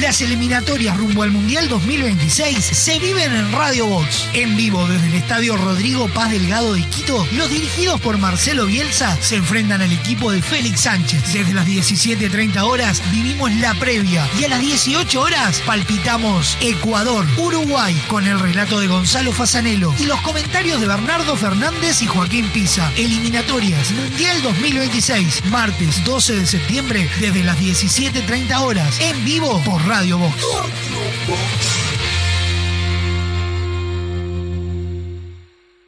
Las eliminatorias rumbo al Mundial 2026 se viven en Radio Box. En vivo desde el Estadio Rodrigo Paz Delgado de Quito, los dirigidos por Marcelo Bielsa se enfrentan al equipo de Félix Sánchez. Desde las 17.30 horas vivimos la previa y a las 18 horas palpitamos Ecuador, Uruguay, con el relato de Gonzalo Fasanelo y los comentarios de Bernardo Fernández y Joaquín Pisa. Eliminatorias Mundial 2026, martes 12 de septiembre desde las 17.30 horas, en vivo por Radio Vox.